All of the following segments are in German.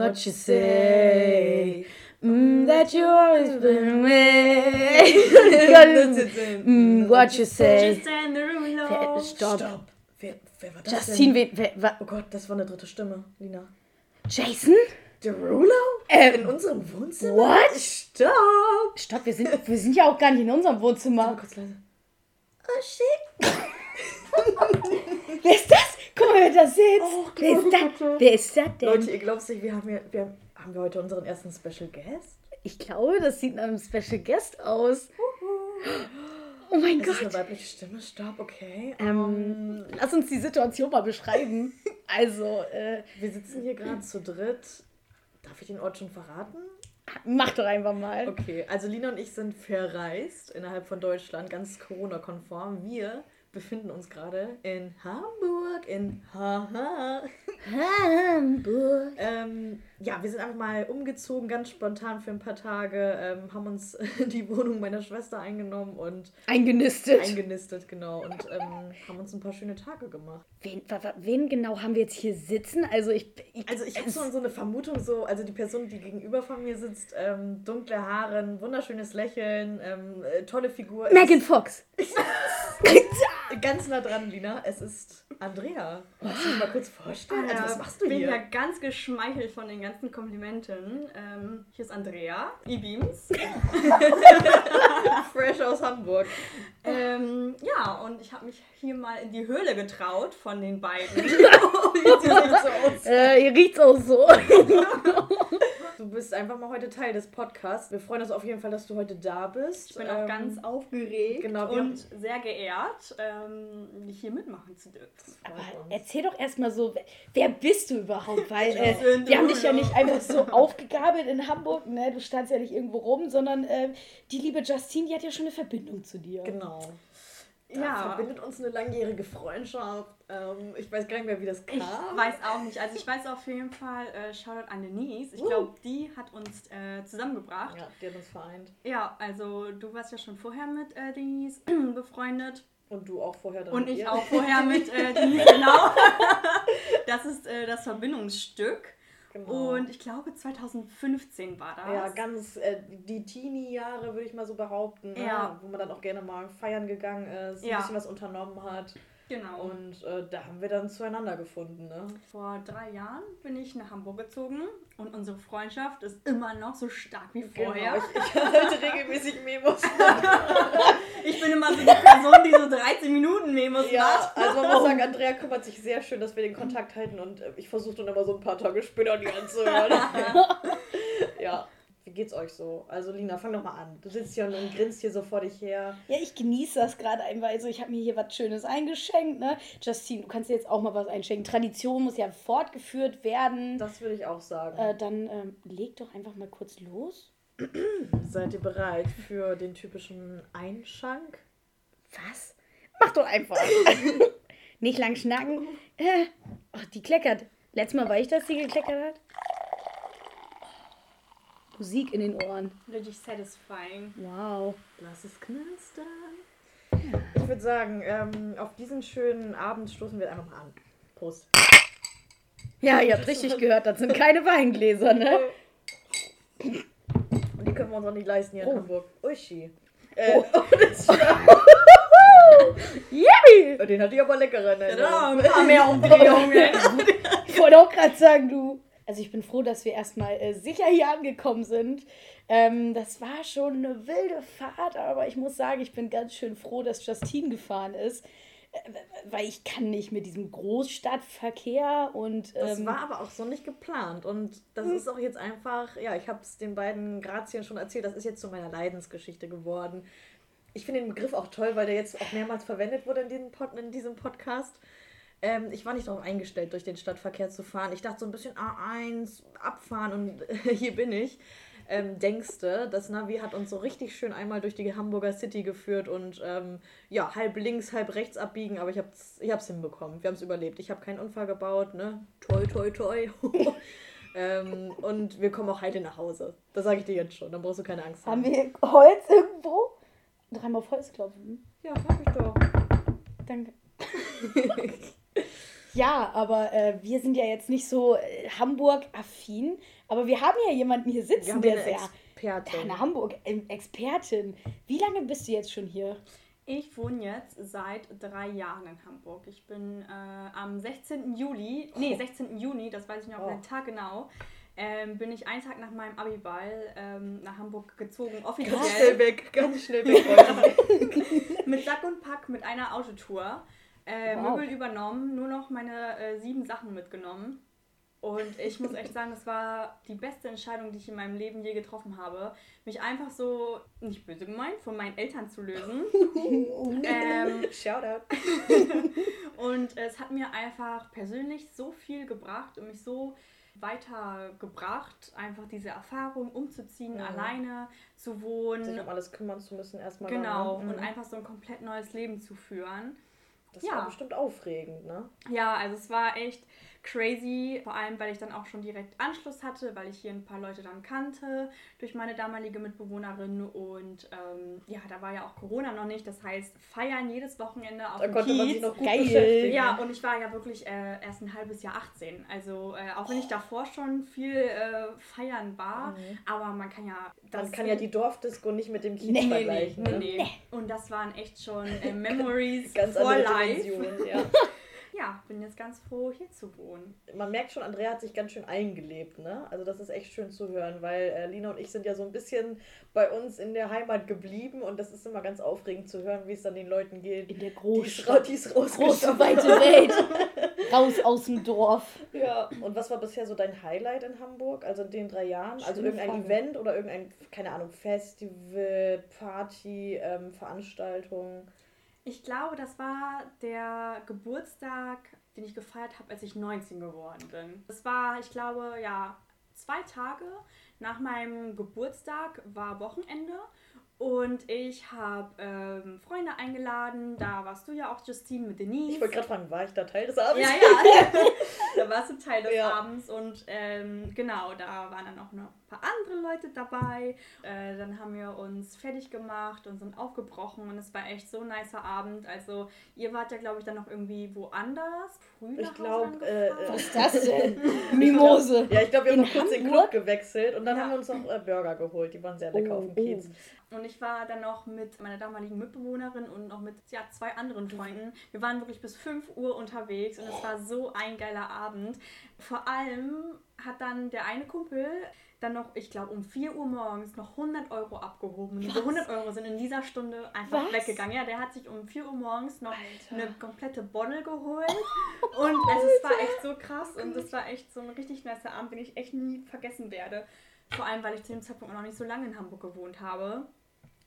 what you say. Mm, that you always been away. mm, what you say. Just the room low. Stopp. Stopp. Wer, wer war das Justin, denn? wer, wer, Oh Gott, das war eine dritte Stimme, Lina. Jason? Derulo? Ähm, In unserem Wohnzimmer? What? Stopp! Stopp, wir sind, wir sind ja auch gar nicht in unserem Mal Wohnzimmer. kurz leise. Oh shit. Wer ist das? Guck mal, wer da sitzt. Oh, wer, ist das? wer ist das denn? Leute, ihr glaubt nicht, wir haben, hier, wir haben wir heute unseren ersten Special Guest? Ich glaube, das sieht nach einem Special Guest aus. Oh mein Das ist eine Gott. weibliche Stimme. Stopp, okay. Ähm, lass uns die Situation mal beschreiben. Also, äh, Wir sitzen hier gerade zu dritt. Darf ich den Ort schon verraten? mach doch einfach mal. Okay, also Lina und ich sind verreist innerhalb von Deutschland, ganz Corona-konform. Wir befinden uns gerade in Hamburg, in Haha. Hamburg. Ähm, ja, wir sind einfach mal umgezogen, ganz spontan für ein paar Tage, ähm, haben uns die Wohnung meiner Schwester eingenommen und Eingenistet. eingenistet, genau, und ähm, haben uns ein paar schöne Tage gemacht. wen, wen genau haben wir jetzt hier sitzen? Also, ich. ich Also ich habe so, so eine Vermutung, so, also die Person, die gegenüber von mir sitzt, ähm, dunkle Haare, ein wunderschönes Lächeln, ähm, äh, tolle Figur. Megan Fox. Ganz nah dran, Lina, es ist Andrea. Kannst du dich mal kurz vorstellen? Also, was machst du bin hier? ja ganz geschmeichelt von den ganzen Komplimenten. Ähm, hier ist Andrea, E-Beams. Fresh aus Hamburg. ähm, ja, und ich habe mich hier mal in die Höhle getraut von den beiden. Sieht nicht so aus. Äh, ihr riecht's auch so. Du bist einfach mal heute Teil des Podcasts. Wir freuen uns auf jeden Fall, dass du heute da bist. Ich bin auch Ähm, ganz aufgeregt genau, und sehr geehrt, ähm, hier mitmachen zu dürfen. Aber uns. erzähl doch erstmal so, wer- bist du überhaupt? Weil äh, wir haben dich ja nicht einfach so aufgegabelt in Hamburg, ne? Du standst ja nicht irgendwo rum, sondern äh, die liebe Justine, die hat ja schon eine Verbindung zu dir. Genau. Da Ja. verbindet uns eine langjährige Freundschaft. Ähm, ich weiß gar nicht mehr, wie das kam. Ich weiß auch nicht. Also ich weiß auf jeden Fall, äh, Shoutout an Denise. Ich Uh. glaube, die hat uns äh, zusammengebracht. Ja, die hat uns vereint. Ja, also du warst ja schon vorher mit äh, Denise befreundet. Und du auch vorher dann Und ich ihr. auch vorher mit äh, Denise, genau. Das ist äh, das Verbindungsstück. Genau. Und ich glaube 2015 war das. Ja, ganz äh, die Teenie-Jahre, würde ich mal so behaupten. Ne? Ja. Wo man dann auch gerne mal feiern gegangen ist, Ja. ein bisschen was unternommen hat. Genau. Und äh, da haben wir dann zueinander gefunden. Ne? Vor drei Jahren bin ich nach Hamburg gezogen und unsere Freundschaft ist immer noch so stark wie Genau, vorher. ich, ich halte regelmäßig Memos. Ich bin immer so die Person, die so 13 Minuten Memos ja, macht. also man muss sagen, Andrea kümmert sich sehr schön, dass wir den Kontakt halten und äh, ich versuche dann immer so ein paar Tage später die anzuhören. ja. Wie geht's euch so? Also Lina, fang doch mal an. Du sitzt hier und grinst hier so vor dich her. Ja, ich genieße das gerade einfach. Also ich habe mir hier was Schönes eingeschenkt, ne? Justine, du kannst dir jetzt auch mal was einschenken. Tradition muss ja fortgeführt werden. Das würde ich auch sagen. Äh, dann ähm, leg doch einfach mal kurz los. Seid ihr bereit für den typischen Einschank? Was? Mach doch einfach. Nicht lang schnacken. Äh, oh, die kleckert. Letztes Mal war ich das, die gekleckert hat. Musik in den Ohren. Richtig satisfying. Wow. Lass es knistern. Ich würde sagen, ähm, auf diesen schönen Abend stoßen wir einfach mal an. Prost. Ja, ihr habt richtig gehört, das sind keine Weingläser, ne? Und die können wir uns auch nicht leisten hier in Oh. Hamburg. Uschi. Äh, Oh. oh. das Yay! den hatte ich aber leckerer. Ne? Genau, ein paar mehr Umdrehungen. Ich wollte auch gerade sagen, du. Also ich bin froh, dass wir erstmal äh, sicher hier angekommen sind. Ähm, das war schon eine wilde Fahrt, aber ich muss sagen, ich bin ganz schön froh, dass Justine gefahren ist. Äh, weil ich kann nicht mit diesem Großstadtverkehr und Das ähm, war aber auch so nicht geplant. Und das ist auch jetzt einfach, ja, ich habe es den beiden Grazien schon erzählt, das ist jetzt zu meiner Leidensgeschichte geworden. Ich finde den Begriff auch toll, weil der jetzt auch mehrmals verwendet wurde in, diesem Pod, in diesem Podcast. Ähm, ich war nicht darauf eingestellt, durch den Stadtverkehr zu fahren. Ich dachte so ein bisschen A1, abfahren und hier bin ich. Ähm, denkste, das Navi hat uns so richtig schön einmal durch die Hamburger City geführt und ähm, ja, halb links, halb rechts abbiegen, aber ich hab's, ich hab's hinbekommen. Wir haben es überlebt. Ich habe keinen Unfall gebaut, ne? Toi, toi, toi. ähm, und wir kommen auch heile nach Hause. Das sage ich dir jetzt schon. Dann brauchst du keine Angst haben haben. wir Holz irgendwo? Dreimal auf Holz klopfen. Ja, hab ich doch. Danke. Ja, aber äh, wir sind ja jetzt nicht so äh, Hamburg-affin, aber wir haben ja jemanden hier Wir sitzen, haben der eine sehr. Expertin. Ja, eine Hamburg-Expertin. Wie lange bist du jetzt schon hier? Ich wohne jetzt seit drei Jahren in Hamburg. Ich bin äh, am 16. Juli, nee, 16. Juni, das weiß ich noch auf Oh. den Tag genau, ähm, bin ich einen Tag nach meinem Abiball ähm, nach Hamburg gezogen, Ganz offiziell. schnell weg, ganz schnell weg. Mit Sack und Pack, mit einer Autotour. Äh, Wow. Möbel übernommen, nur noch meine äh, sieben Sachen mitgenommen. Und ich muss echt sagen, das war die beste Entscheidung, die ich in meinem Leben je getroffen habe. Mich einfach so, nicht böse gemeint, von meinen Eltern zu lösen. ähm, Shoutout. und es hat mir einfach persönlich so viel gebracht und mich so weitergebracht, einfach diese Erfahrung umzuziehen, Mhm. alleine zu wohnen. Sich um alles kümmern zu müssen erstmal. Genau, ne? und Mhm. einfach so ein komplett neues Leben zu führen. Das ja. war bestimmt aufregend, ne? Ja, also es war echt crazy, vor allem weil ich dann auch schon direkt Anschluss hatte, weil ich hier ein paar Leute dann kannte durch meine damalige Mitbewohnerin und ähm, ja, da war ja auch Corona noch nicht, das heißt feiern jedes Wochenende auf Da dem konnte man Kiez. sich noch gut Geil. beschäftigen. Ja, und ich war ja wirklich äh, erst ein halbes Jahr 18. Also äh, auch wenn ich davor schon viel äh, feiern war, aber man kann ja das Man kann ja die Dorfdisco nicht mit dem Kiez Nee, nee, vergleichen. Nee, ne? nee. Und das waren echt schon äh, Memories Ganz for andere life. Dimension, ja. Ja, bin jetzt ganz froh, hier zu wohnen. Man merkt schon, Andrea hat sich ganz schön eingelebt, ne? Also das ist echt schön zu hören, weil äh, Lina und ich sind ja so ein bisschen bei uns in der Heimat geblieben und das ist immer ganz aufregend zu hören, wie es dann den Leuten geht. In der Großstadt. die ist Große, rausgeschafft weite Welt. Raus aus dem Dorf. Ja, und was war bisher so dein Highlight in Hamburg, also in den drei Jahren? Also Schöne irgendein Frage. Event oder irgendein, keine Ahnung, Festival, Party, ähm, Veranstaltung? Ich glaube, das war der Geburtstag, den ich gefeiert habe, als ich 19 geworden bin. Das war, ich glaube, ja, zwei Tage nach meinem Geburtstag war Wochenende und ich habe ähm, Freunde eingeladen. Da warst du ja auch, Justine, mit Denise. Ich wollte gerade fragen, war ich da Teil des Abends? Ja, ja. da warst du Teil des Ja. Abends und ähm, genau, da waren dann auch noch ein paar andere Leute dabei. Äh, dann haben wir uns fertig gemacht und sind aufgebrochen und es war echt so ein nicer Abend. Also ihr wart ja, glaube ich, dann noch irgendwie woanders. Früh Ich nach Hause glaub, äh, angefahren. Was ist das denn? Mimose. Ja, ich glaube, wir haben In noch kurz den Hamburg? Club gewechselt und dann Ja. haben wir uns noch äh, Burger geholt. Die waren sehr lecker auf dem Oh, Kiez. Und ich war dann noch mit meiner damaligen Mitbewohnerin und noch mit ja, zwei anderen Freunden. Wir waren wirklich bis 5 Uhr unterwegs und es war so ein geiler Abend. Vor allem hat dann der eine Kumpel dann noch, ich glaube, um 4 Uhr morgens noch 100 Euro abgehoben. Und diese 100 Euro sind in dieser Stunde einfach Was? weggegangen. Ja, der hat sich um 4 Uhr morgens noch Alter. eine komplette Bottle geholt. Und also, es war echt so krass und es war echt so ein richtig nicer Abend, den ich echt nie vergessen werde. Vor allem, weil ich zu dem Zeitpunkt noch nicht so lange in Hamburg gewohnt habe.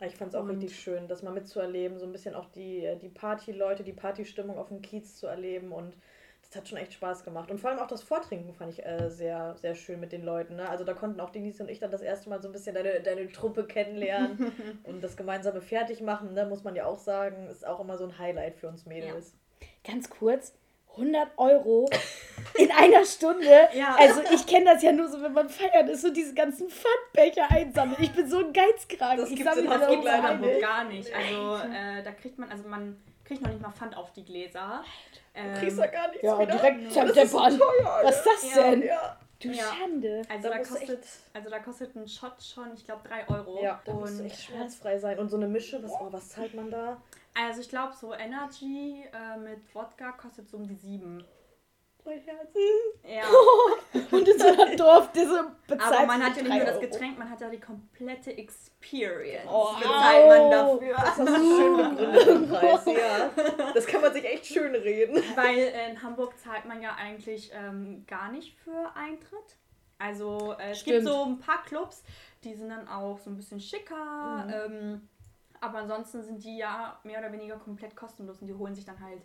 Ich fand es auch Und- richtig schön, das mal mitzuerleben, so ein bisschen auch die, äh, die Party-Leute, die Partystimmung auf dem Kiez zu erleben und das hat schon echt Spaß gemacht. Und vor allem auch das Vortrinken fand ich äh, sehr, sehr schön mit den Leuten. Ne? Also da konnten auch Denise und ich dann das erste Mal so ein bisschen deine, deine Truppe kennenlernen und das gemeinsame Fertigmachen, ne, muss man ja auch sagen, ist auch immer so ein Highlight für uns Mädels. Ganz kurz. 100 Euro in einer Stunde. Ja. Also ich kenne das ja nur so, wenn man feiert ist, so diese ganzen Pfandbecher einsammeln. Ich bin so ein Geizkragen. Das gibt es in Hamburg gar nicht. Also äh, da kriegt man, also man kriegt noch nicht mal Pfand auf die Gläser. Ähm, Du kriegst da gar nichts Ja, wieder. direkt so zerdeppern. teuer. Was ist das Ja. denn? Ja, Du Ja. Schande. also, Da da musst kostet, also da kostet ein Shot schon, ich glaube, 3 Euro. ja da musst du Und echt schmerzfrei sein. Und so eine Mische, was, oh, was zahlt man da? also ich glaube, so Energy äh, mit Wodka kostet so um die 7. Mein Herz. Ja. Und in so einem Dorf, diese bezahlt Aber man hat ja nicht nur das. Getränk, man hat ja die komplette Experience. Oh, bezahlt man dafür. Das du schön begründet im Preis, ja. Das kann man sich echt schön reden. Weil in Hamburg zahlt man ja eigentlich ähm, gar nicht für Eintritt. Also äh, es gibt so ein paar Clubs, die sind dann auch so ein bisschen schicker. Mhm. Ähm, aber ansonsten sind die ja mehr oder weniger komplett kostenlos und die holen sich dann halt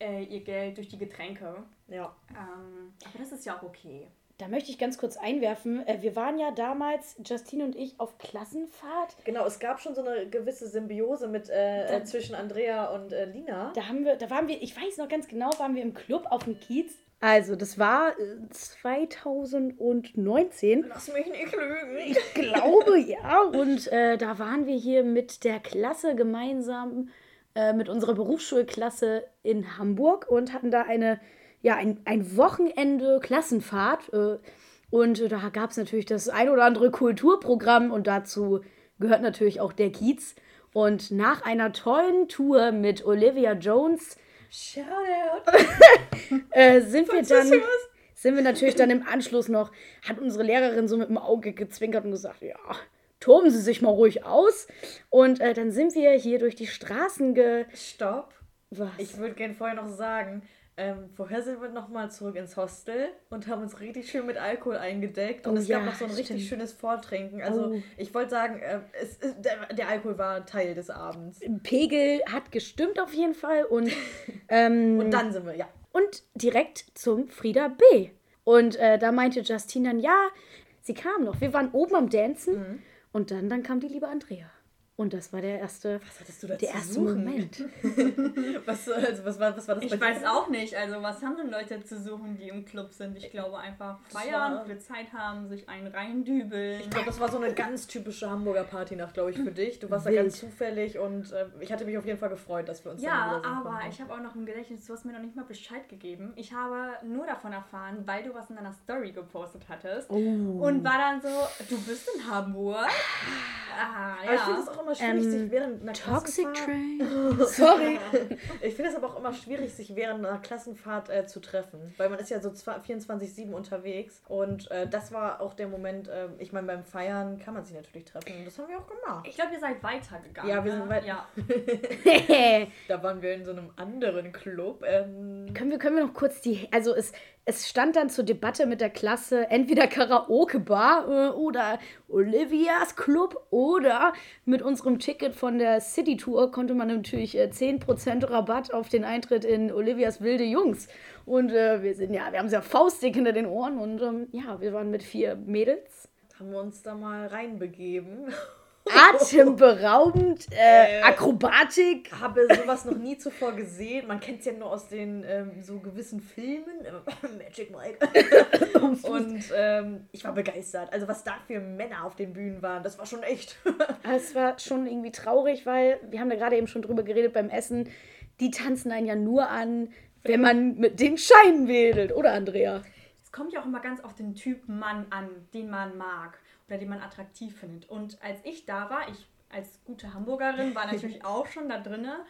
äh, ihr Geld durch die Getränke. Ja. Ähm, aber das ist ja auch okay. Da möchte ich ganz kurz einwerfen. äh, Wir waren ja damals, Justine und ich, auf Klassenfahrt. Genau, es gab schon so eine gewisse Symbiose mit äh, äh, zwischen Andrea und äh, Lina. Da haben wir, da waren wir, ich weiß noch ganz genau, waren wir im Club auf dem Kiez. Also, das war äh, 2019. Lass mich nicht lügen. Ich glaube, ja. Und äh, da waren wir hier mit der Klasse gemeinsam, äh, mit unserer Berufsschulklasse in Hamburg und hatten da eine ja, ein, ein Wochenende Klassenfahrt. Äh, und da gab es natürlich das ein oder andere Kulturprogramm und dazu gehört natürlich auch der Kiez. Und nach einer tollen Tour mit Olivia Jones äh, sind wir dann sind wir natürlich dann im Anschluss noch, hat unsere Lehrerin so mit dem Auge gezwinkert und gesagt, ja, toben Sie sich mal ruhig aus. Und äh, dann sind wir hier durch die Straßen ge... Stopp. Was? Ich würde gerne vorher noch sagen, ähm, vorher sind wir nochmal zurück ins Hostel und haben uns richtig schön mit Alkohol eingedeckt. Und oh, es ja, gab noch so ein stimmt. richtig schönes Vortrinken. Also oh. ich wollte sagen, äh, es, es, der, der, Alkohol war Teil des Abends. Pegel hat gestimmt auf jeden Fall. Und, ähm, und dann sind wir, ja. Und direkt zum Frieda B. Und äh, da meinte Justine dann, ja, sie kam noch. Wir waren oben am Dancen. Mhm. Und dann, dann kam die liebe Andrea. Und das war der erste, was hattest du da der erste suchen? Moment. was, also, was, war, was war das? Ich weiß dir? auch nicht. Also was haben denn Leute zu suchen, die im Club sind? Ich glaube einfach feiern, viele Zeit haben, sich einen reindübeln. Ich glaube, das war so eine ganz typische Hamburger Partynacht, glaube ich, für dich. Du warst Wild. da ganz zufällig und äh, ich hatte mich auf jeden Fall gefreut, dass wir uns Ja, aber konnten. ich habe auch noch im Gedächtnis, du hast mir noch nicht mal Bescheid gegeben. Ich habe nur davon erfahren, weil du was in deiner Story gepostet hattest. Oh. Und war dann so, du bist in Hamburg. Ah, ja. Aber ich finde es auch immer schwierig, ähm, sich während einer Toxic Train. Sorry. ich finde es aber auch immer schwierig, sich während einer Klassenfahrt äh, zu treffen. Weil man ist ja so 24-7 unterwegs. Und äh, das war auch der Moment, äh, ich meine, beim Feiern kann man sich natürlich treffen. Und das haben wir auch gemacht. Ich glaube, ihr seid weitergegangen. Ja, wir sind ne? weiter. Ja. da waren wir in so einem anderen Club. Ähm. Können, wir, können wir noch kurz die. Also es es stand dann zur Debatte mit der Klasse entweder Karaoke-Bar äh, oder Olivias Club oder mit unserem Ticket von der City Tour konnte man natürlich äh, 10% Rabatt auf den Eintritt in Olivias Wilde Jungs. Und äh, wir sind ja, wir haben sehr faustdick hinter den Ohren und ähm, ja, wir waren mit vier Mädels. Haben wir uns da mal reinbegeben atemberaubend, äh, äh, Akrobatik. Habe sowas noch nie zuvor gesehen. Man kennt es ja nur aus den ähm, so gewissen Filmen. Magic Mike. Und ähm, ich war begeistert. Also was da für Männer auf den Bühnen waren, das war schon echt. es war schon irgendwie traurig, weil wir haben da gerade eben schon drüber geredet beim Essen. Die tanzen einen ja nur an, wenn man mit den Scheinen wedelt, oder Andrea? Es kommt ja auch immer ganz auf den Typ Mann an, den man mag oder den man attraktiv findet. Und als ich da war, ich als gute Hamburgerin war natürlich auch schon da drinne.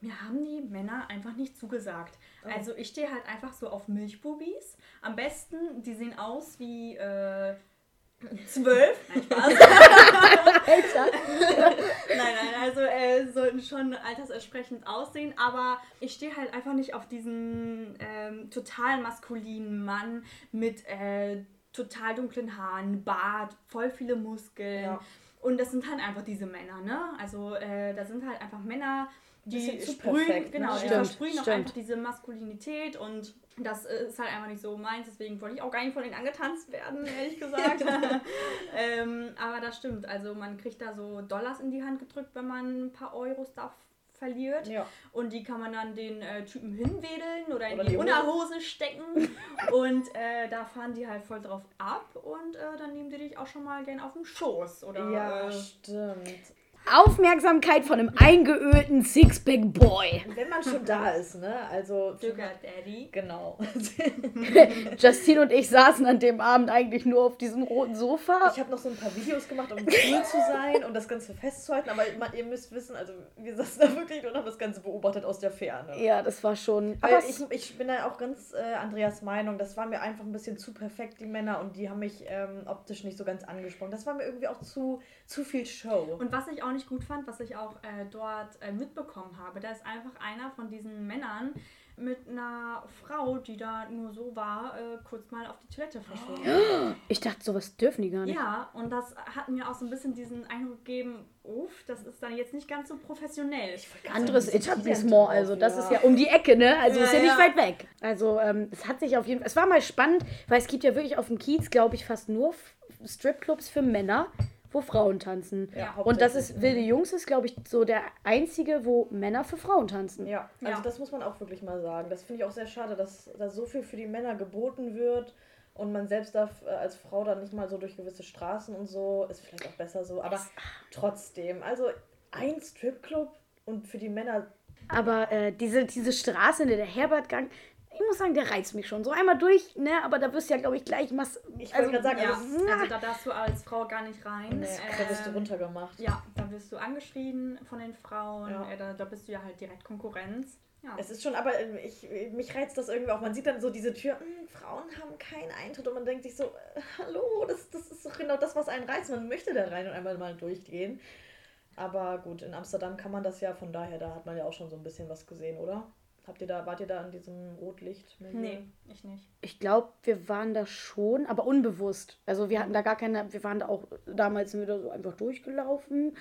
Mir haben die Männer einfach nicht zugesagt. Oh. Also ich stehe halt einfach so auf Milchbubis. Am besten, die sehen aus wie äh, zwölf. Nein, Spaß. nein, nein, also äh, sollten schon altersersprechend aussehen, aber ich stehe halt einfach nicht auf diesen ähm, total maskulinen Mann mit äh, total dunklen Haaren, Bart, voll viele Muskeln. Ja. Und das sind halt einfach diese Männer, ne? Also äh, da sind halt einfach Männer, die sprühen, perfekt, genau, ne? die versprühen auch einfach diese Maskulinität und das ist halt einfach nicht so meins, deswegen wollte ich auch gar nicht von denen angetanzt werden, ehrlich gesagt. ähm, aber das stimmt, also man kriegt da so Dollars in die Hand gedrückt, wenn man ein paar Euros darf verliert. Ja. Und die kann man dann den äh, Typen hinwedeln oder in oder die, die Unterhose stecken. und äh, da fahren die halt voll drauf ab und äh, dann nehmen die dich auch schon mal gern auf den Schoß. Oder, ja, äh, stimmt. Aufmerksamkeit von einem eingeölten Sixpack-Boy. Wenn man schon da ist, ne? Also. Sugar Daddy. Genau. Justine und ich saßen an dem Abend eigentlich nur auf diesem roten Sofa. Ich habe noch so ein paar Videos gemacht, um cool zu sein und das Ganze festzuhalten, aber ihr müsst wissen, also wir saßen da wirklich und haben das Ganze beobachtet aus der Ferne. Ja, das war schon. Aber ich, ich bin da auch ganz äh, Andreas Meinung, das war mir einfach ein bisschen zu perfekt, die Männer, und die haben mich ähm, optisch nicht so ganz angesprochen. Das war mir irgendwie auch zu, zu viel Show. Und was ich auch nicht gut fand, was ich auch äh, dort äh, mitbekommen habe, da ist einfach einer von diesen Männern mit einer Frau, die da nur so war, äh, kurz mal auf die Toilette verschwunden. Ich dachte, sowas dürfen die gar nicht. Ja, und das hat mir auch so ein bisschen diesen Eindruck gegeben, uff, das ist dann jetzt nicht ganz so professionell. Anderes Etablissement, also das ja. ist ja um die Ecke, ne? Also ja, ist ja, ja, nicht weit weg. Also ähm, es hat sich auf jeden Fall, es war mal spannend, weil es gibt ja wirklich auf dem Kiez, glaube ich, fast nur Stripclubs für Männer wo Frauen tanzen. Ja, und das ist Wilde Jungs ist, glaube ich, so der einzige, wo Männer für Frauen tanzen. Ja, also ja. das muss man auch wirklich mal sagen. Das finde ich auch sehr schade, dass da so viel für die Männer geboten wird. Und man selbst darf äh, als Frau dann nicht mal so durch gewisse Straßen und so, ist vielleicht auch besser so, aber trotzdem, also ein Stripclub und für die Männer. Aber äh, diese, diese Straße, der Herbertgang, muss sagen, der reizt mich schon. So einmal durch, ne, aber da wirst du ja, glaube ich, gleich was. Ich also, wollte gerade sagen, Ja, also, also da darfst du als Frau gar nicht rein. nee, da wirst du Ähm, runtergemacht. Ja, da wirst du angeschrien von den Frauen. Ja. Äh, da, da bist du ja halt direkt Konkurrenz. Ja. Es ist schon, aber äh, ich, mich reizt das irgendwie auch. Man sieht dann so diese Tür, "Hm, Frauen haben keinen Eintritt und man denkt sich so, äh, hallo, das, das ist doch genau das, was einen reizt. Man möchte da rein und einmal mal durchgehen. Aber gut, in Amsterdam kann man das ja, von daher, da hat man ja auch schon so ein bisschen was gesehen, oder? Habt ihr da, wart ihr da an diesem Rotlicht? nee, ich nicht. Ich glaube, wir waren da schon, aber unbewusst. Also wir hatten da gar keine, wir waren da auch damals wieder so einfach durchgelaufen.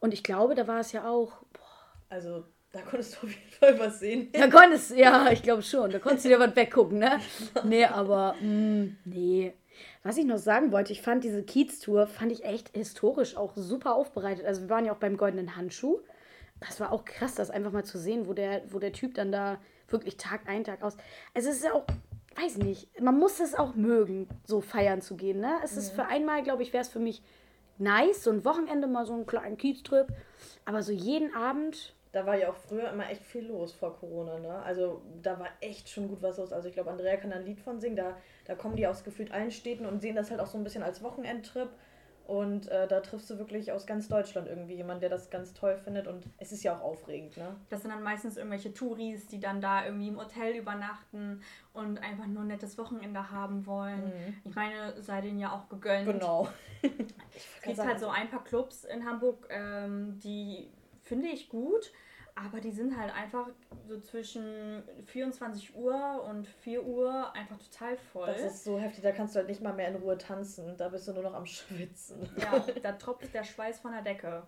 Und ich glaube, da war es ja auch. Boah, Also, da konntest du auf jeden Fall was sehen. da konntest ja, ich glaube schon. Da konntest du dir was weggucken, ne? Nee, aber mh, nee. Was ich noch sagen wollte, ich fand diese Kiez-Tour, fand ich echt historisch auch super aufbereitet. Also wir waren ja auch beim Goldenen Handschuh. Das war auch krass, das einfach mal zu sehen, wo der, wo der Typ dann da wirklich Tag ein, Tag aus. Also es ist ja auch, weiß nicht, man muss es auch mögen, so feiern zu gehen. Ne? Es ist für einmal, glaube ich, wäre es für mich nice, so ein Wochenende mal so einen kleinen Kieztrip. Aber so jeden Abend, Da war ja auch früher immer echt viel los vor Corona, ne? Also da war echt schon gut was los. Also ich glaube, Andrea kann da ein Lied von singen. Da, da kommen die aus gefühlt allen Städten und sehen das halt auch so ein bisschen als Wochenendtrip. Und äh, da triffst du wirklich aus ganz Deutschland irgendwie jemanden, der das ganz toll findet. Und es ist ja auch aufregend, ne? Das sind dann meistens irgendwelche Touris, die dann da irgendwie im Hotel übernachten und einfach nur ein nettes Wochenende haben wollen. Ich meine, sei denen ja auch gegönnt. Mhm. Genau. Es gibt halt so ein paar Clubs in Hamburg, ähm, die finde ich gut, aber die sind halt einfach so zwischen 24 Uhr und 4 Uhr einfach total voll. Das ist so heftig, da kannst du halt nicht mal mehr in Ruhe tanzen. Da bist du nur noch am Schwitzen. ja, da tropft der Schweiß von der Decke.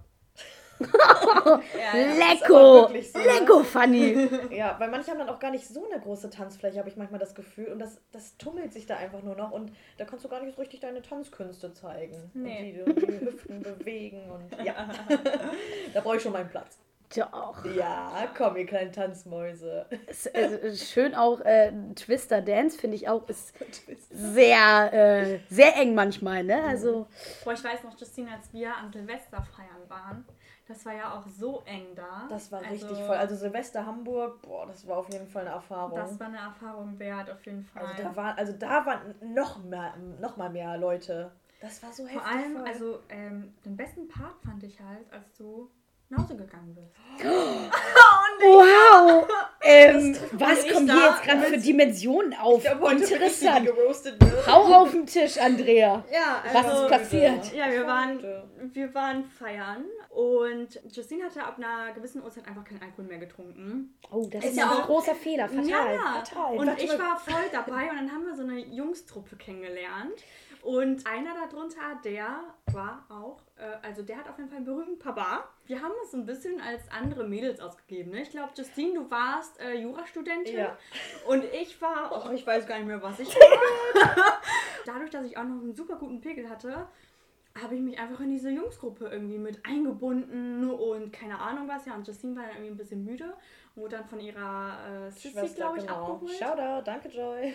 aber Lecko! so, ne? Lecko, Funny! Ja, weil manche haben dann auch gar nicht so eine große Tanzfläche, habe ich manchmal das Gefühl. Und das, das tummelt sich da einfach nur noch. Und da kannst du gar nicht so richtig deine Tanzkünste zeigen. Nee. Und die, die Hüften bewegen. Und ja, da brauche ich schon meinen Platz. Doch. Ja, komm, ihr kleinen Tanzmäuse. Es, schön auch äh, Twister Dance, finde ich auch, ist sehr, äh, sehr eng manchmal, ne? Also, Boah, ich weiß noch, Justine, als wir an Silvester feiern waren, das war ja auch so eng da. Das war Also, richtig voll. Also Silvester Hamburg, boah, das war auf jeden Fall eine Erfahrung. Das war eine Erfahrung wert, auf jeden Fall. also da war, also da waren noch mehr, noch mal mehr Leute. Das war so heftig. Vor allem, voll. also ähm, den besten Part fand ich halt, als du nach Hause gegangen bist. wow! Ähm, was kommen da hier jetzt gerade für Dimensionen auf? Ich glaub, Interessant. geroastet wird. Hau auf den Tisch, Andrea. Ja, Was also, ist passiert? Ja, wir waren, wir waren feiern und Justine hatte ab einer gewissen Uhrzeit einfach keinen Alkohol mehr getrunken. Oh, das Ist ist, ja ein auch- großer Fehler. Fatal. Ja, Fatal. und Warte ich mal. war voll dabei und dann haben wir so eine Jungstruppe kennengelernt. Und einer darunter, der war auch, äh, also der hat auf jeden Fall einen berühmten Papa. Wir haben uns so ein bisschen als andere Mädels ausgegeben. Ne? Ich glaube, Justine, du warst äh, Jurastudentin Ja. und ich war, oh, ich weiß gar nicht mehr, was ich war. Dadurch, dass ich auch noch einen super guten Pegel hatte, habe ich mich einfach in diese Jungsgruppe irgendwie mit eingebunden und keine Ahnung was. Ja, und Justine war dann irgendwie ein bisschen müde und wurde dann von ihrer äh, Sissy, glaube ich, genau. abgeholt. Shoutout, danke Joy.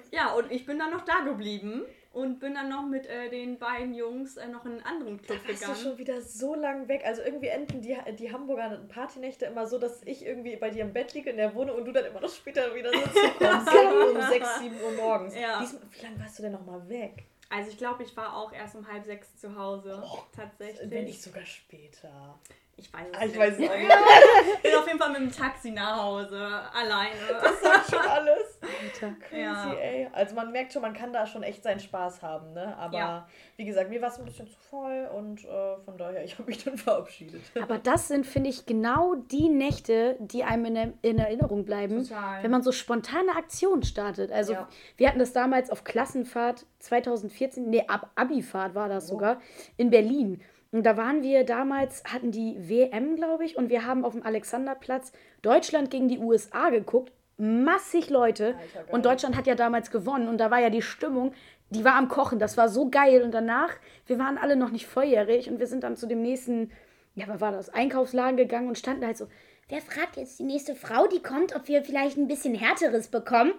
Ja, und ich bin dann noch da geblieben und bin dann noch mit äh, den beiden Jungs äh, noch in einen anderen Club Warst du gegangen. schon wieder so lang weg? Also irgendwie enden die, die Hamburger Partynächte immer so, dass ich irgendwie bei dir im Bett liege in der Wohnung und du dann immer noch später wieder so kommst. um 6, 7 Uhr morgens. Ja. Diesmal, wie lange warst du denn nochmal weg? Also ich glaube, ich war auch erst um halb sechs zu Hause. tatsächlich. Wenn nicht sogar später. ich weiß es Ah, ich nicht. weiß nicht. Ich bin auf jeden Fall mit dem Taxi nach Hause, alleine. Das sagt schon alles. Alter. Crazy, Ja. ey. Also man merkt schon, man kann da schon echt seinen Spaß haben, ne? Aber Ja. wie gesagt, mir war es ein bisschen zu voll und äh, von daher, ich habe mich dann verabschiedet. Aber das sind, finde ich, genau die Nächte, die einem in, der, in Erinnerung bleiben, Total. wenn man so spontane Aktionen startet. Also Ja. wir hatten das damals auf Klassenfahrt 2014, nee, Ab Abifahrt war Oh. das sogar, in Berlin. Und da waren wir damals, hatten die WM, glaube ich, und wir haben auf dem Alexanderplatz Deutschland gegen die USA geguckt. Massig Leute. Geil. und Deutschland hat ja damals gewonnen. Und da war ja die Stimmung, die war am Kochen. Das war so geil. Und danach, wir waren alle noch nicht volljährig und wir sind dann zu dem nächsten, ja, was war das, Einkaufsladen gegangen und standen halt so, wer fragt jetzt die nächste Frau, die kommt, ob wir vielleicht ein bisschen härteres bekommen?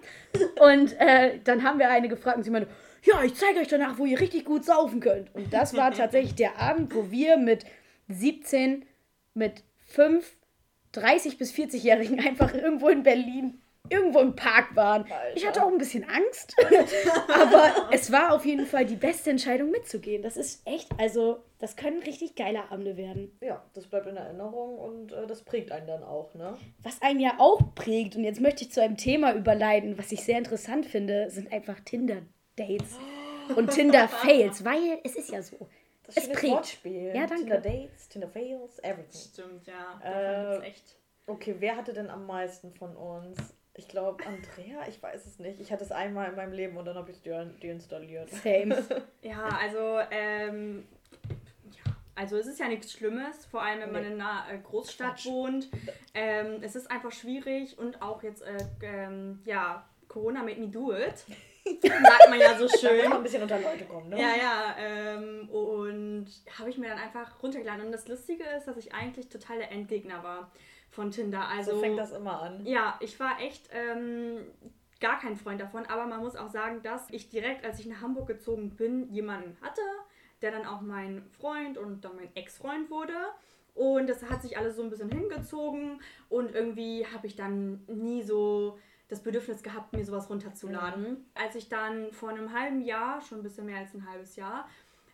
Und äh, dann haben wir eine gefragt und sie meinte, ja, ich zeige euch danach, wo ihr richtig gut saufen könnt. Und das war tatsächlich der Abend, wo wir mit 17, mit 5, 30 bis 40-Jährigen einfach irgendwo in Berlin irgendwo im Park waren. Alter. Ich hatte auch ein bisschen Angst, aber es war auf jeden Fall die beste Entscheidung mitzugehen. Das ist echt, also das können richtig geile Abende werden. Ja, das bleibt in Erinnerung und äh, das prägt einen dann auch, ne? Was einen ja auch prägt, und jetzt möchte ich zu einem Thema überleiten, was ich sehr interessant finde, sind einfach Tinder-Dates und Tinder-Fails, weil es ist ja so. Das Es prägt. Wortspiel. Ja, danke. Tinder Dates, Tinder Fails, everything. Stimmt, ja. Äh, echt. Okay, wer hatte denn am meisten von uns? Ich glaube, Andrea, ich weiß es nicht. Ich hatte es einmal in meinem Leben und dann habe ich es de deinstalliert. Same. Ja, also, ähm, ja, also es ist ja nichts Schlimmes, vor allem wenn man Nee. in einer äh, Großstadt Quatsch. wohnt. Ähm, es ist einfach schwierig und auch jetzt, äh, ähm, ja, Corona made me do it. Sagt man ja so Da muss schön. man ein bisschen unter Leute kommen, ne? Ja, ja, ähm, und habe ich mir dann einfach runtergeladen. Und das Lustige ist, dass ich eigentlich total der Endgegner war von Tinder. Also, So fängt das immer an. ja, ich war echt ähm, gar kein Freund davon, aber man muss auch sagen, dass ich direkt, als ich nach Hamburg gezogen bin, jemanden hatte, der dann auch mein Freund und dann mein Ex-Freund wurde. Und das hat sich alles so ein bisschen hingezogen und irgendwie habe ich dann nie so das Bedürfnis gehabt, mir sowas runterzuladen. Als ich dann vor einem halben Jahr, schon ein bisschen mehr als ein halbes Jahr,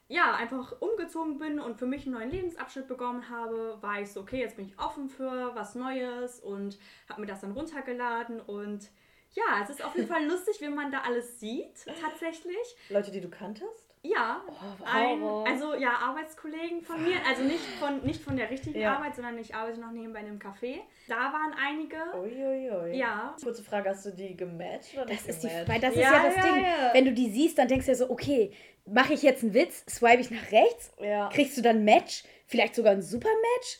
ja, einfach umgezogen bin und für mich einen neuen Lebensabschnitt begonnen habe, war ich so, okay, jetzt bin ich offen für was Neues und habe mir das dann runtergeladen und ja, es ist auf jeden Fall lustig, wenn man da alles sieht, tatsächlich. Leute, die du kanntest? Ja, Oh, ein, also ja, Arbeitskollegen von mir, also nicht von, nicht von der richtigen Ja. Arbeit, sondern ich arbeite noch nebenbei in einem Café. Da waren einige. Uiuiui. Ja. Kurze Frage, hast du die gematcht oder nicht Das ist, die, gematcht? weil das ist Ja, ja das ja, Ding. ja. Wenn du die siehst, dann denkst du ja so, okay, mache ich jetzt einen Witz, swipe ich nach rechts, Ja. kriegst du dann ein Match, vielleicht sogar ein super Match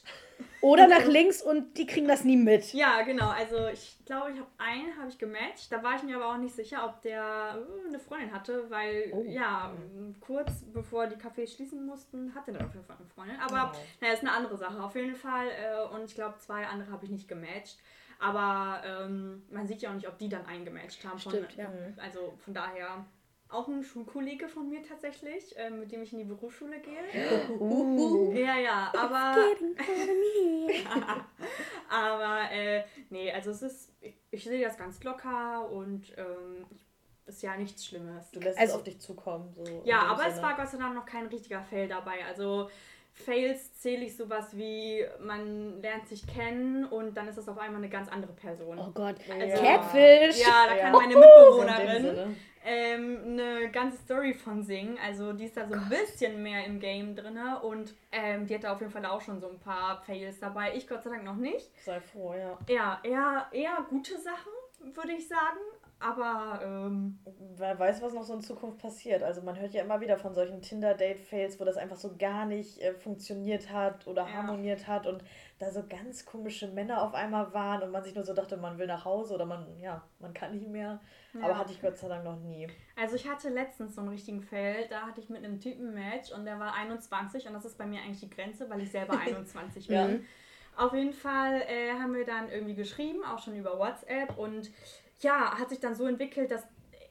oder nach links und die kriegen das nie mit. Ja, genau. Also ich glaube, ich habe einen habe ich gematcht. Da war ich mir aber auch nicht sicher, ob der äh, eine Freundin hatte, weil Oh. ja, kurz bevor die Cafés schließen mussten, hatte der auf jeden Fall eine Freundin. Aber Oh. naja, ist eine andere Sache. Auf jeden Fall. Äh, und ich glaube, zwei andere habe ich nicht gematcht. Aber ähm, man sieht ja auch nicht, ob die dann eingematcht haben. Von, Stimmt, ja. Also von daher auch ein Schulkollege von mir tatsächlich, äh, mit dem ich in die Berufsschule gehe. Uh. Ja, ja, aber. Aber äh, nee, also es ist, ich, ich sehe das ganz locker und ähm, ist ja nichts Schlimmes. Du lässt Also- es auf dich zukommen. So Ja, aber es Sinne. war Gott sei Dank noch kein richtiger Fail dabei. Also Fails zähle ich sowas wie, man lernt sich kennen und dann ist es auf einmal eine ganz andere Person. Oh Gott, Also- Catfish. Ja, da Ja. kann meine Mitbewohnerin. Ähm, eine ganze Story von singen. Also die ist da so ein bisschen mehr im Game drin und ähm, die hatte auf jeden Fall auch schon so ein paar Fails dabei. Ich Gott sei Dank noch nicht. Sei froh, ja. Ja, eher, eher gute Sachen, würde ich sagen. Aber ähm, Wer weiß, was noch so in Zukunft passiert. Also man hört ja immer wieder von solchen Tinder-Date-Fails, wo das einfach so gar nicht äh, funktioniert hat oder Ja. harmoniert hat und da so ganz komische Männer auf einmal waren und man sich nur so dachte, man will nach Hause oder man, ja, man kann nicht mehr. Aber Ja. hatte ich Gott sei Dank noch nie. also ich hatte letztens so einen richtigen Fail. Da hatte ich mit einem Typen Match und der war 21 und das ist bei mir eigentlich die Grenze, weil ich selber 21 bin. Ja. Auf jeden Fall äh, haben wir dann irgendwie geschrieben, auch schon über WhatsApp und ja, hat sich dann so entwickelt, dass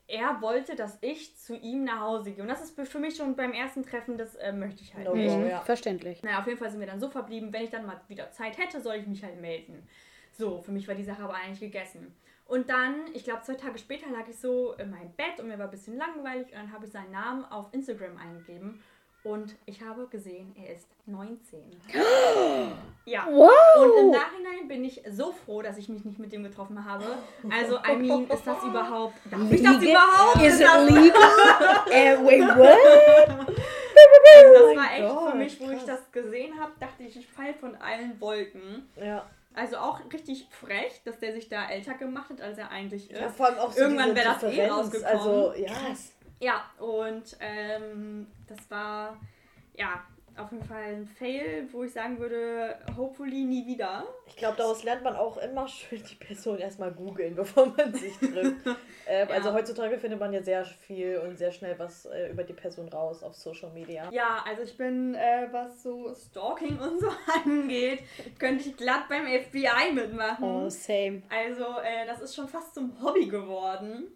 er wollte, dass ich zu ihm nach Hause gehe. Und das ist für mich schon beim ersten Treffen, das äh, möchte ich halt No nicht. Mhm, ja. Verständlich. Naja, auf jeden Fall sind wir dann so verblieben, wenn ich dann mal wieder Zeit hätte, soll ich mich halt melden. So, für mich war die Sache aber eigentlich gegessen. Und dann, ich glaube, zwei Tage später lag ich so in meinem Bett und mir war ein bisschen langweilig und dann habe ich seinen Namen auf Instagram eingegeben und ich habe gesehen, er ist 19. ja. Wow. Und im Nachhinein bin ich so froh, dass ich mich nicht mit dem getroffen habe. Also, I mean, ist das überhaupt. Darf ich das Legal? überhaupt? Is it das, legal? äh, wait, what? also das Oh war echt für Gott, mich, wo ich das gesehen habe, dachte ich, ich fall von allen Wolken. Ja. Also auch richtig frech, dass der sich da älter gemacht hat, als er eigentlich ist. ja vor allem auch so Irgendwann wäre das eh Differenz. rausgekommen. Also, ja. Krass. Ja, und ähm, das war ja auf jeden Fall ein Fail, wo ich sagen würde, hopefully nie wieder. Ich glaube, daraus lernt man auch immer schön die Person erstmal googeln, bevor man sich trifft. ähm, Also Ja. heutzutage findet man ja sehr viel und sehr schnell was äh, über die Person raus auf Social Media. Ja, also ich bin, äh, was so Stalking und so angeht, könnte ich glatt beim FBI mitmachen. Oh, same. Also, äh, das ist schon fast zum Hobby geworden.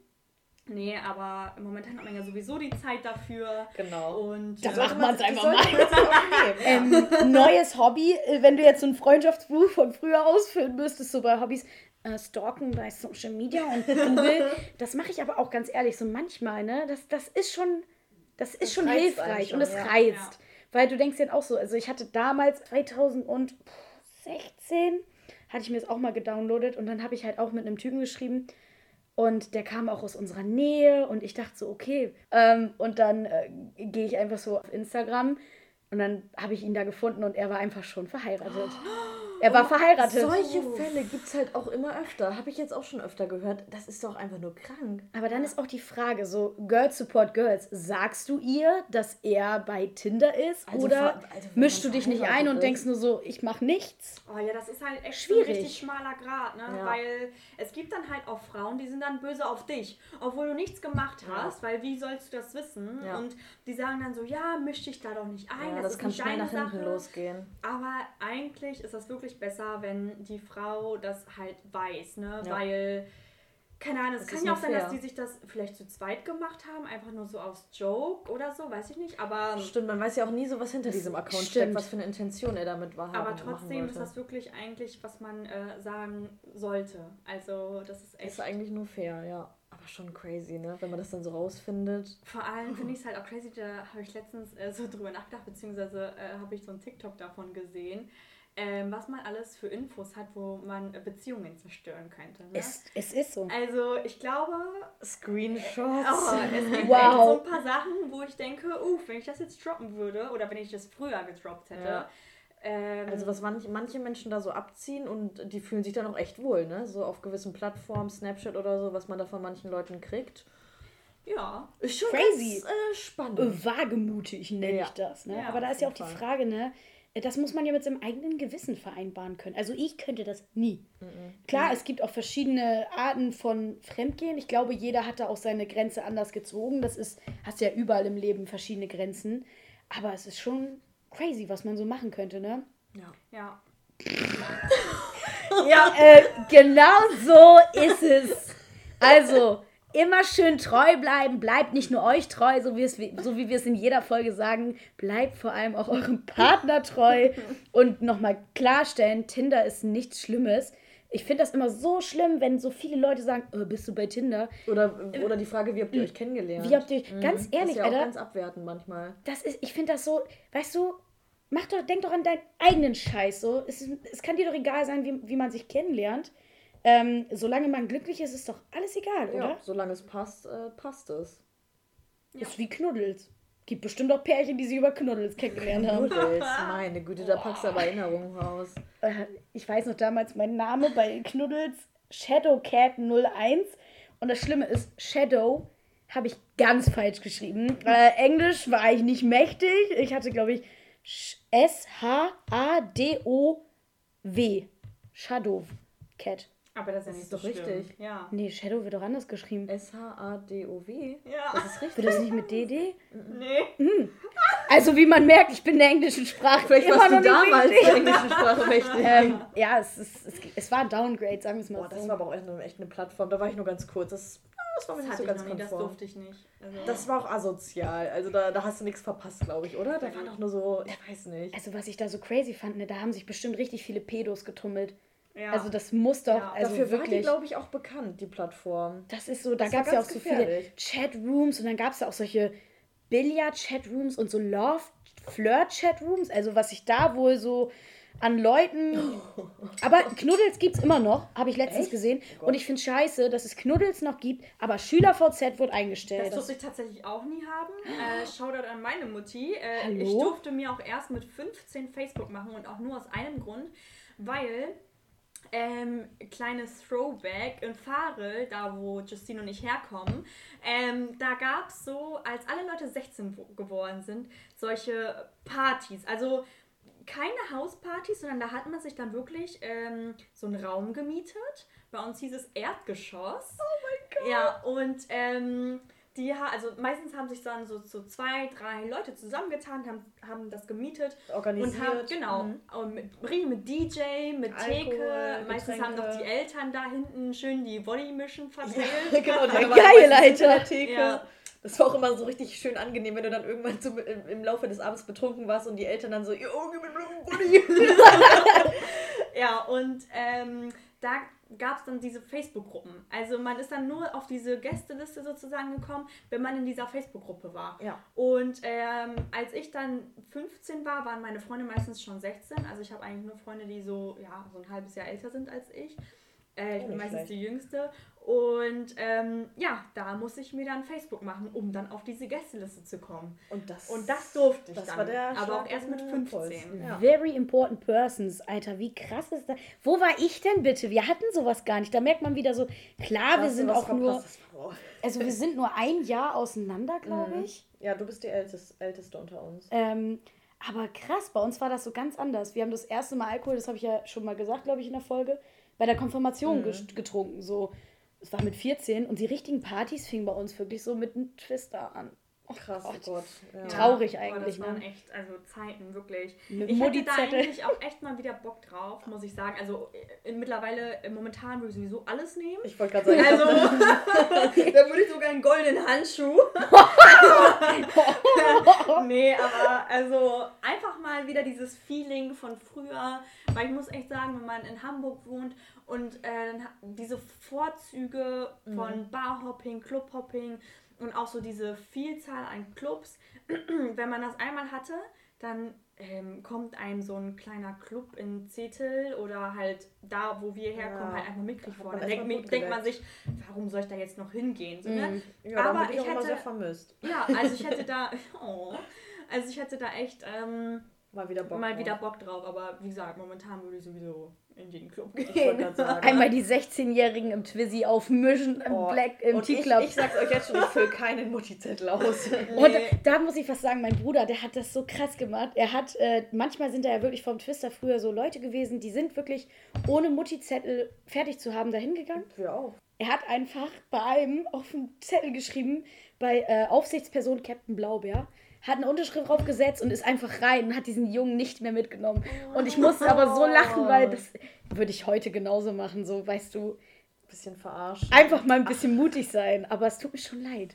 Nee, aber momentan hat man ja sowieso die Zeit dafür. Genau. Und Da äh, macht man's das einfach mal. man. Ähm, neues Hobby, äh, wenn du jetzt so ein Freundschaftsbuch von früher ausfüllen müsstest, so bei Hobbys, äh, stalken bei Social Media und Google. das mache ich aber auch ganz ehrlich so manchmal, ne? Das, das ist schon, das ist Das schon hilfreich schon, und es ja. reizt. Ja. Weil du denkst dann auch so, also ich hatte damals 2016, hatte ich mir das auch mal gedownloadet und dann habe ich halt auch mit einem Typen geschrieben und der kam auch aus unserer Nähe und ich dachte so, okay. Ähm, und dann äh, gehe ich einfach so auf Instagram und dann habe ich ihn da gefunden und er war einfach schon verheiratet. Er war verheiratet. Solche Fälle gibt es halt auch immer öfter. Habe ich jetzt auch schon öfter gehört. Das ist doch einfach nur krank. Aber dann ist auch die Frage, so Girls Support Girls, sagst du ihr, dass er bei Tinder ist Also oder also mischst du dich nicht ein und ist. denkst nur so, ich mach nichts? Oh ja, das ist halt echt Schwierig. ein richtig schmaler Grad, ne? Ja. Weil es gibt dann halt auch Frauen, die sind dann böse auf dich, obwohl du nichts gemacht Ja. hast, weil wie sollst du das wissen? Ja. Und die sagen dann so, ja, misch dich da doch nicht ein, Ja, das, das ist kann nicht schnell deine nach hinten Sache. losgehen. Aber eigentlich ist das wirklich besser, wenn die Frau das halt weiß, ne? Ja. Weil, keine Ahnung, es kann ja auch sein, dass fair. die sich das vielleicht zu zweit gemacht haben, einfach nur so aus Joke oder so, weiß ich nicht. Aber, Stimmt, man weiß ja auch nie so, was hinter diesem Account stimmt. steckt, was für eine Intention er damit war. aber trotzdem ist das wirklich eigentlich, was man äh, sagen sollte. Also, das ist echt. Ist eigentlich nur fair, ja. Aber schon crazy, ne? Wenn man das dann so rausfindet. Vor allem finde ich es halt auch crazy, da habe ich letztens äh, so drüber nachgedacht, beziehungsweise äh, habe ich so ein TikTok davon gesehen, ähm, was man alles für Infos hat, wo man äh, Beziehungen zerstören könnte. Ne? Es, es ist so. also ich glaube, Screenshots. oh, es gibt Wow. echt so ein paar Sachen, wo ich denke, uff, wenn ich das jetzt droppen würde oder wenn ich das früher gedroppt hätte. Ja. Ähm, Also was manche, manche Menschen da so abziehen und die fühlen sich dann auch echt wohl, ne? So auf gewissen Plattformen, Snapchat oder so, was man da von manchen Leuten kriegt. ja. Ist schon Crazy. ganz äh, spannend. Äh, Wagemutig nenne Ja. ich das. Ne? Ja, Aber da ist ja auch die Fall. Frage, ne? Das muss man ja mit seinem eigenen Gewissen vereinbaren können. Also ich könnte das nie. Klar, es gibt auch verschiedene Arten von Fremdgehen. Ich glaube, jeder hat da auch seine Grenze anders gezogen. Das ist, hast ja überall im Leben verschiedene Grenzen. Aber es ist schon crazy, was man so machen könnte, ne? Ja. Ja. Ja, äh, genau so ist es. Also, immer schön treu bleiben. Bleibt nicht nur euch treu, so wie, es, so wie wir es in jeder Folge sagen. Bleibt vor allem auch eurem Partner treu. Und nochmal klarstellen, Tinder ist nichts Schlimmes. Ich finde das immer so schlimm, wenn so viele Leute sagen, oh, bist du bei Tinder? Oder, oder die Frage, wie habt ihr euch kennengelernt? Wie habt ihr euch, ganz das ehrlich, ist ja auch Alter, ganz abwertend manchmal. das ist, ich finde das so, weißt du, mach doch, denk doch an deinen eigenen Scheiß so. Es, es kann dir doch egal sein, wie, wie man sich kennenlernt. Ähm, solange man glücklich ist, ist doch alles egal, Ja, oder? solange es passt, äh, passt es. Ist wie Knuddels. Gibt bestimmt auch Pärchen, die sich über Knuddels kennengelernt haben. Nudels, meine Güte, da packst du aber Erinnerungen raus. Äh, ich weiß noch damals mein Name bei Knuddels, Shadowcat01. Und das Schlimme ist, Shadow habe ich ganz falsch geschrieben. Äh, Englisch war ich nicht mächtig. Ich hatte, glaube ich, S-H-A-D-O-W. Shadow Cat. Aber das ist ja Das nicht ist so doch richtig. Ja. Nee, Shadow wird doch anders geschrieben. S-H-A-D-O-W? Ja. Das ist richtig. Wird das nicht mit DD? Nee. Also, wie man merkt, ich bin der englischen Sprache Vielleicht immer warst noch du damals der englischen Sprache mächtig. Ähm, ja, es, ist, es, es war ein Downgrade, sagen wir es mal Boah, das so. war aber auch echt eine, echt eine Plattform. Da war ich nur ganz kurz. Das, das war mir Das nicht so ganz nie, das konform. durfte ich nicht. Also, Das war auch asozial. Also da, da hast du nichts verpasst, glaube ich, oder? Da war doch nur so, ich weiß nicht. Also, was ich da so crazy fand, ne, da haben sich bestimmt richtig viele Pedos getummelt. Ja. Also, das muss doch, Ja, also Dafür war die, wirklich. glaube ich, auch bekannt, die Plattform. Das ist so, da gab es ja auch so gefährlich. viele Chatrooms und dann gab es ja auch solche Billard-Chatrooms und so Love-Flirt-Chatrooms. Also, was ich da wohl so an Leuten. Aber Knuddels gibt es immer noch, habe ich letztens Echt? gesehen. Oh und ich finde scheiße, dass es Knuddels noch gibt, aber SchülerVZ wird eingestellt. Das durfte ich tatsächlich auch nie haben. Äh, Shoutout an meine Mutti. Äh, Hallo? ich durfte mir auch erst mit 15 Facebook machen und auch nur aus einem Grund, weil ähm, kleines Throwback in Farel, da wo Justine und ich herkommen, ähm, da gab es so, als alle Leute 16 wo- geworden sind, solche Partys. Also keine Hauspartys, sondern da hat man sich dann wirklich ähm, so einen Raum gemietet. Bei uns hieß es Erdgeschoss. Oh mein Gott. Ja, und ähm, die, also meistens haben sich dann so, so zwei, drei Leute zusammengetan, haben, haben das gemietet. Organisiert. Und haben, genau, Mhm. und mit, mit DJ, mit Theke. Alkohol, Meistens haben noch die Eltern da hinten schön die Bodymischen verteilt. genau, die Geil, waren meistens Alter. Theke. Ja. Das war auch immer so richtig schön angenehm, wenn du dann irgendwann so im, im Laufe des Abends betrunken warst und die Eltern dann so, Jo, gib mir noch einen Buddy. Ja, und ähm, da gab es dann diese Facebook-Gruppen. Also man ist dann nur auf diese Gästeliste sozusagen gekommen, wenn man in dieser Facebook-Gruppe war. Ja. Und ähm, als ich dann 15 war, waren meine Freunde meistens schon 16. Also ich habe eigentlich nur Freunde, die so, ja, so ein halbes Jahr älter sind als ich. Äh, ich Oh, bin meistens schlecht. die Jüngste. Und ähm, ja, da musste ich mir dann Facebook machen, um dann auf diese Gästeliste zu kommen. Und das, Und das durfte ich das dann. war der aber auch erst mit den 15. Impuls. Ja. Very important persons, Alter, wie krass ist das? Wo war ich denn bitte? Wir hatten sowas gar nicht. Da merkt man wieder so, klar, wir sind was auch nur, verpasst? Das war- also wir sind nur ein Jahr auseinander, glaube Mhm. ich. Ja, du bist die Älteste, Älteste unter uns. Ähm, aber krass, bei uns war das so ganz anders. Wir haben das erste Mal Alkohol, das habe ich ja schon mal gesagt, glaube ich, in der Folge, bei der Konfirmation Mhm. getrunken. So, es war mit 14 und die richtigen Partys fingen bei uns wirklich so mit einem Twister an. Oh Krass, Gott. oh Gott. Ja. Traurig eigentlich, das waren ne? echt, also Zeiten, wirklich. Mit ich hätte da eigentlich auch echt mal wieder Bock drauf, muss ich sagen. Also äh, mittlerweile, äh, momentan würde ich sowieso alles nehmen. Ich wollte gerade sagen, Also, also, da würde ich sogar einen goldenen Handschuh. nee, aber also einfach mal wieder dieses Feeling von früher. Weil ich muss echt sagen, wenn man in Hamburg wohnt und äh, diese Vorzüge von Barhopping, Clubhopping und auch so diese Vielzahl an Clubs, wenn man das einmal hatte, dann ähm, kommt einem so ein kleiner Club in Zetel oder halt da, wo wir herkommen, Ja, halt einfach mickrig vor. man Dann erstmal denkt, denkt man geleckt. sich, warum soll ich da jetzt noch hingehen? So, ne? Mhm. ja, da aber ich hätte- sehr vermisst. Ja, also ich hätte da, oh, also ich hätte da echt ähm, Mal wieder Bock. mal drauf. wieder Bock drauf, aber wie gesagt, momentan würde ich sowieso in jeden Club gehen. sagen. Einmal die 16-Jährigen im Twizzy aufmischen, im Oh, Black, im und ich, T-Club. ich sag's euch jetzt schon, ich fülle keinen Mutti-Zettel aus. Und Nee. da muss ich was sagen, mein Bruder, der hat das so krass gemacht. Er hat, äh, manchmal sind da ja wirklich vom Twister früher so Leute gewesen, die sind wirklich ohne Mutti-Zettel fertig zu haben dahin gegangen. Wir auch. Er hat einfach bei einem auf den Zettel geschrieben, bei äh, Aufsichtsperson Captain Blaubeer, hat eine Unterschrift draufgesetzt und ist einfach rein und hat diesen Jungen nicht mehr mitgenommen. Und ich musste aber so lachen, weil das würde ich heute genauso machen, so, weißt du, Bisschen verarscht. einfach mal ein bisschen mutig sein. Aber es tut mir schon leid.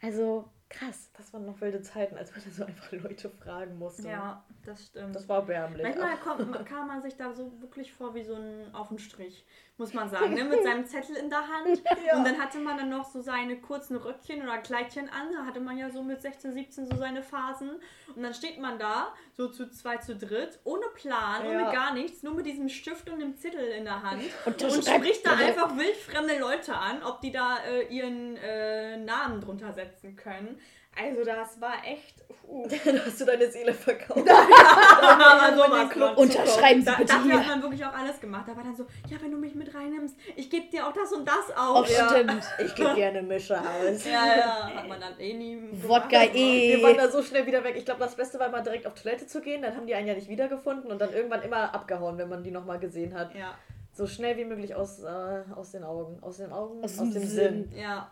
Also, krass. Das waren noch wilde Zeiten, als man da so einfach Leute fragen musste. Ja, das stimmt. Das war erbärmlich. Manchmal Ach, kommt, kam man sich da so wirklich vor wie so ein auf den Strich, muss man sagen, ne? mit seinem Zettel in der Hand. Ja. Und dann hatte man dann noch so seine kurzen Röckchen oder Kleidchen an. Da hatte man ja so mit 16, 17 so seine Phasen. Und dann steht man da, so zu zwei, zu dritt, ohne Plan, ohne Ja. gar nichts, nur mit diesem Stift und dem Zettel in der Hand. Und, Und spricht da einfach wildfremde Leute an, ob die da äh, ihren äh, Namen drunter setzen können. Also das war echt... Uh. da hast du deine Seele verkauft. Aber sowas Club von. Unterschreiben Sie Da, bitte dafür hat man wirklich auch alles gemacht. Da war dann so, ja, wenn du mich mit reinnimmst, ich gebe dir auch das und das auch. Oh, stimmt. Ich gebe gerne Mische aus. Ja, ja, hat man dann eh nie. Wodka eh. Wir waren da so schnell wieder weg. Ich glaube, das Beste war mal direkt auf Toilette zu gehen. Dann haben die einen ja nicht wiedergefunden und dann irgendwann immer abgehauen, wenn man die nochmal gesehen hat. Ja, So schnell wie möglich aus, äh, aus den Augen. Aus den Augen, Aus aus, dem dem Sinn. Sinn. ja.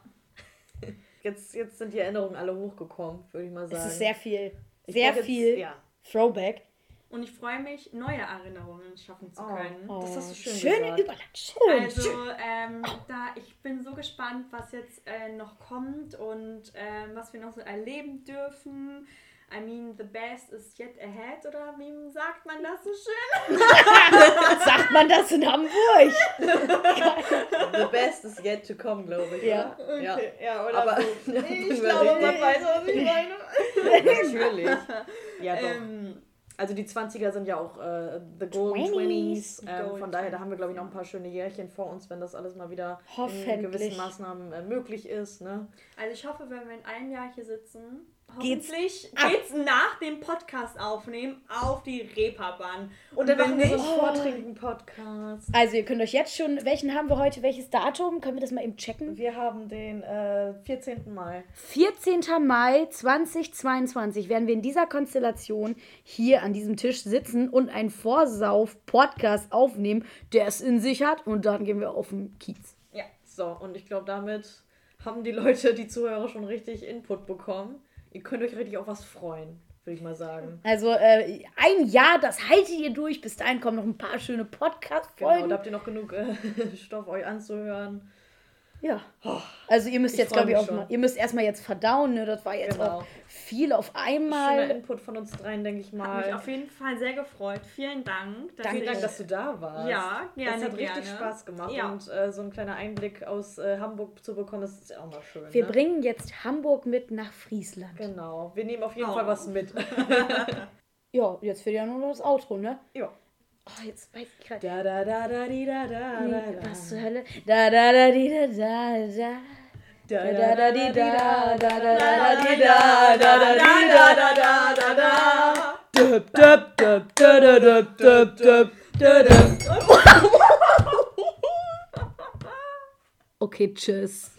Jetzt, jetzt sind die Erinnerungen alle hochgekommen, würde ich mal sagen. Es ist sehr viel. Ich Sehr brauch jetzt- viel Ja. Throwback. Und ich freue mich, neue Erinnerungen schaffen zu Oh. können. Das hast du schön Schöne gesagt. Überleitung. Schön. Also, schön. ähm, da, ich bin so gespannt, was jetzt äh, noch kommt und ähm, was wir noch so erleben dürfen. I mean, the best is yet ahead, oder wie sagt man das so schön? Sagt man das in Hamburg? The best is yet to come, glaube ich. Ja. Oder? ja. ja Aber so. Ich glaube, man weiß, was ich meine. Natürlich. Ja, doch. Ähm, Also die 20er sind ja auch äh, the golden 20s. 20s. Ähm, Golden von daher, da haben wir, glaube ich, noch ein paar schöne Jährchen vor uns, wenn das alles mal wieder in gewissen Maßnahmen äh, möglich ist. Ne? Also ich hoffe, wenn wir in einem Jahr hier sitzen, hoffentlich ab. geht's nach dem Podcast aufnehmen auf die Reeperbahn. Und dann wenn machen wir so nicht, einen Vortrinken-Podcast. Also, ihr könnt euch jetzt schon, welchen haben wir heute, welches Datum? Können wir das mal eben checken? Wir haben den äh, 14. Mai. 14. Mai 2022 werden wir in dieser Konstellation hier an diesem Tisch sitzen und einen Vorsauf-Podcast aufnehmen, der es in sich hat. Und dann gehen wir auf den Kiez. ja. So, und ich glaube, damit haben die Leute, die Zuhörer, schon richtig Input bekommen. Ihr könnt euch richtig auf was freuen, würde ich mal sagen. Also äh, ein Jahr, das haltet ihr durch. Bis dahin kommen noch ein paar schöne Genau, Podcast-Folgen. da habt ihr noch genug äh, Stoff euch anzuhören. Ja. Also ihr müsst Ich jetzt, glaube ich, auch schon. mal, ihr müsst erstmal jetzt verdauen, ne? Das war jetzt Genau. auch viel auf Schöner einmal. Input von uns dreien, denke ich Hat mal. mich auf jeden Fall sehr gefreut. Vielen Dank. dass Danke. Vielen Dank, dass du da warst. Ja, gerne, Das hat richtig gerne. Spaß gemacht Ja. und äh, so ein kleiner Einblick aus äh, Hamburg zu bekommen, das ist ja auch mal schön. Wir ne? bringen jetzt Hamburg mit nach Friesland. Genau, wir nehmen auf jeden Oh. Fall was mit. Ja, jetzt fehlt ja nur noch das Outro, ne? ja. Oh, jetzt weiß ich gerade. Da, da, da, da, di, da, da, da, da. Was zur Hölle? Da, da, da, di, da, da, da. Da da da di da da da da di da da da di da da da da da. Döp döp döp döp döp döp döp döp. Okay, tschüss.